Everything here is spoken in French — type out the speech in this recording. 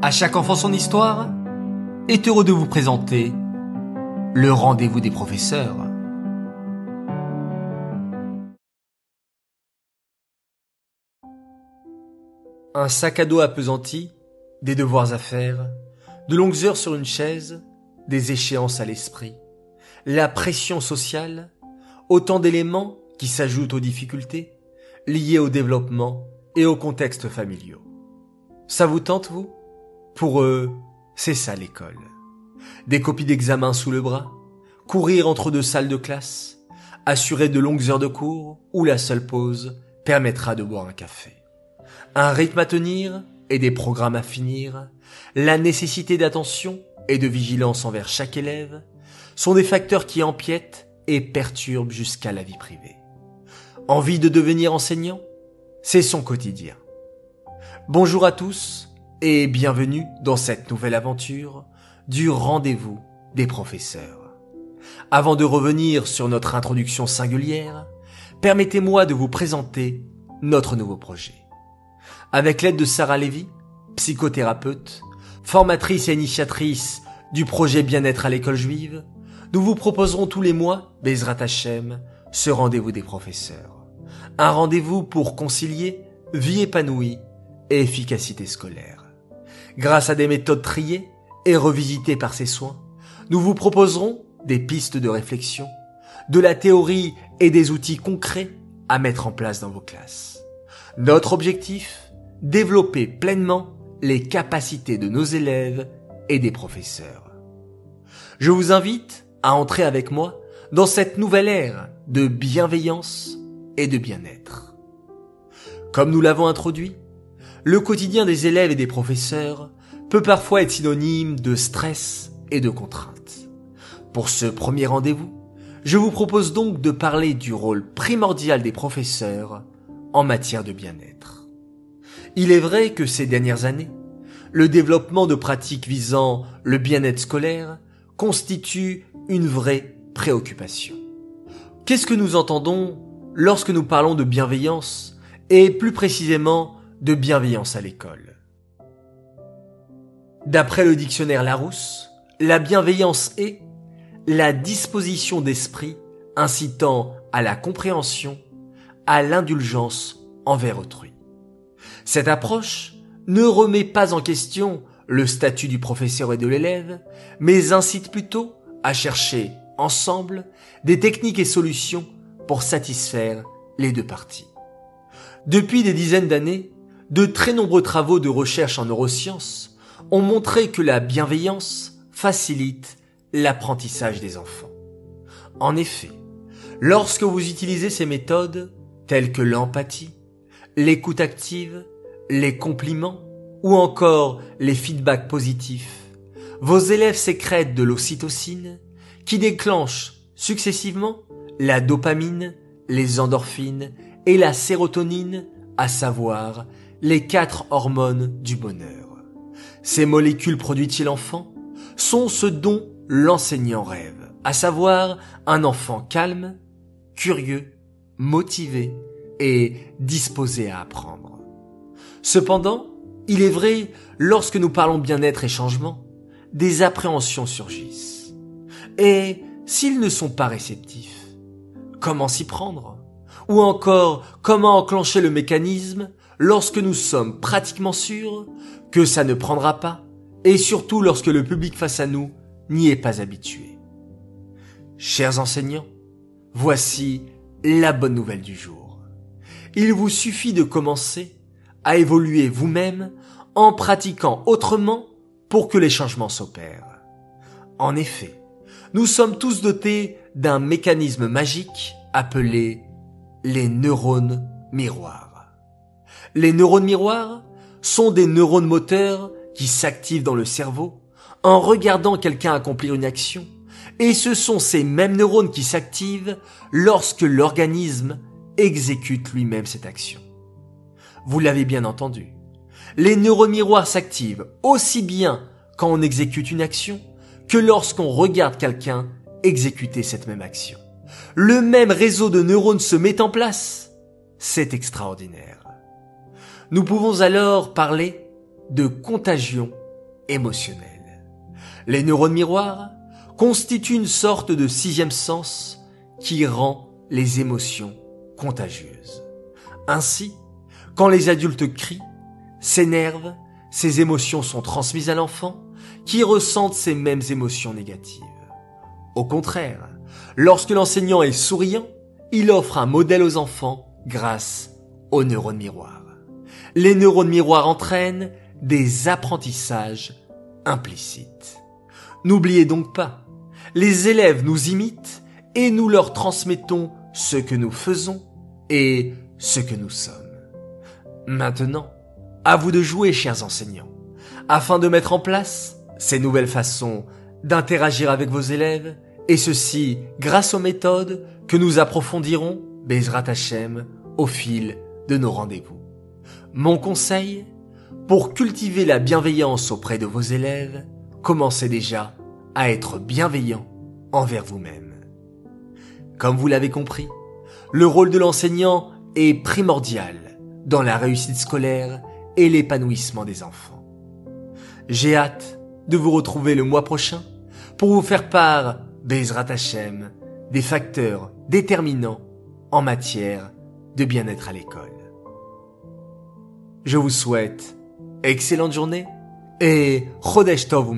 À chaque enfant son histoire est heureux de vous présenter le rendez-vous des professeurs. Un sac à dos appesanti, des devoirs à faire, de longues heures sur une chaise, des échéances à l'esprit, la pression sociale, autant d'éléments qui s'ajoutent aux difficultés liées au développement et aux contextes familiaux. Ça vous tente, vous? Pour eux, c'est ça l'école. Des copies d'examen sous le bras, courir entre deux salles de classe, assurer de longues heures de cours où la seule pause permettra de boire un café. Un rythme à tenir et des programmes à finir, la nécessité d'attention et de vigilance envers chaque élève sont des facteurs qui empiètent et perturbent jusqu'à la vie privée. Envie de devenir enseignant C'est son quotidien. Bonjour à tous et bienvenue dans cette nouvelle aventure du rendez-vous des professeurs. Avant de revenir sur notre introduction singulière, permettez-moi de vous présenter notre nouveau projet. Avec l'aide de Sarah Lévy, psychothérapeute, formatrice et initiatrice du projet Bien-être à l'école juive, nous vous proposerons tous les mois, Bezrat Hashem, ce rendez-vous des professeurs. Un rendez-vous pour concilier vie épanouie et efficacité scolaire. Grâce à des méthodes triées et revisitées par ces soins, nous vous proposerons des pistes de réflexion, de la théorie et des outils concrets à mettre en place dans vos classes. Notre objectif Développer pleinement les capacités de nos élèves et des professeurs. Je vous invite à entrer avec moi dans cette nouvelle ère de bienveillance et de bien-être. Comme nous l'avons introduit, le quotidien des élèves et des professeurs peut parfois être synonyme de stress et de contraintes. Pour ce premier rendez-vous, je vous propose donc de parler du rôle primordial des professeurs en matière de bien-être. Il est vrai que ces dernières années, le développement de pratiques visant le bien-être scolaire constitue une vraie préoccupation. Qu'est-ce que nous entendons lorsque nous parlons de bienveillance et plus précisément de bienveillance à l'école. D'après le dictionnaire Larousse, la bienveillance est la disposition d'esprit incitant à la compréhension, à l'indulgence envers autrui. Cette approche ne remet pas en question le statut du professeur et de l'élève, mais incite plutôt à chercher ensemble des techniques et solutions pour satisfaire les deux parties. Depuis des dizaines d'années, de très nombreux travaux de recherche en neurosciences ont montré que la bienveillance facilite l'apprentissage des enfants. En effet, lorsque vous utilisez ces méthodes, telles que l'empathie, l'écoute active, les compliments ou encore les feedbacks positifs, vos élèves sécrètent de l'ocytocine qui déclenche successivement la dopamine, les endorphines et la sérotonine, à savoir les quatre hormones du bonheur. Ces molécules produites chez l'enfant sont ce dont l'enseignant rêve, à savoir un enfant calme, curieux, motivé et disposé à apprendre. Cependant, il est vrai, lorsque nous parlons bien-être et changement, des appréhensions surgissent. Et s'ils ne sont pas réceptifs, comment s'y prendre? Ou encore, comment enclencher le mécanisme lorsque nous sommes pratiquement sûrs que ça ne prendra pas, et surtout lorsque le public face à nous n'y est pas habitué. Chers enseignants, voici la bonne nouvelle du jour. Il vous suffit de commencer à évoluer vous-même en pratiquant autrement pour que les changements s'opèrent. En effet, nous sommes tous dotés d'un mécanisme magique appelé les neurones miroirs. Les neurones miroirs sont des neurones moteurs qui s'activent dans le cerveau en regardant quelqu'un accomplir une action, et ce sont ces mêmes neurones qui s'activent lorsque l'organisme exécute lui-même cette action. Vous l'avez bien entendu. Les neurones miroirs s'activent aussi bien quand on exécute une action que lorsqu'on regarde quelqu'un exécuter cette même action. Le même réseau de neurones se met en place. C'est extraordinaire. Nous pouvons alors parler de contagion émotionnel. Les neurones miroirs constituent une sorte de sixième sens qui rend les émotions contagieuses. Ainsi, quand les adultes crient, s'énervent, ces émotions sont transmises à l'enfant qui ressente ces mêmes émotions négatives. Au contraire, lorsque l'enseignant est souriant, il offre un modèle aux enfants grâce aux neurones miroirs. Les neurones miroirs entraînent des apprentissages implicites. N'oubliez donc pas, les élèves nous imitent et nous leur transmettons ce que nous faisons et ce que nous sommes. Maintenant, à vous de jouer, chers enseignants, afin de mettre en place ces nouvelles façons d'interagir avec vos élèves, et ceci grâce aux méthodes que nous approfondirons, Bezrat Hashem, au fil de nos rendez-vous. Mon conseil, pour cultiver la bienveillance auprès de vos élèves, commencez déjà à être bienveillant envers vous-même. Comme vous l'avez compris, le rôle de l'enseignant est primordial dans la réussite scolaire et l'épanouissement des enfants. J'ai hâte de vous retrouver le mois prochain pour vous faire part, Bezrat Hashem, des facteurs déterminants en matière de bien-être à l'école. Je vous souhaite excellente journée et Chodesh Tov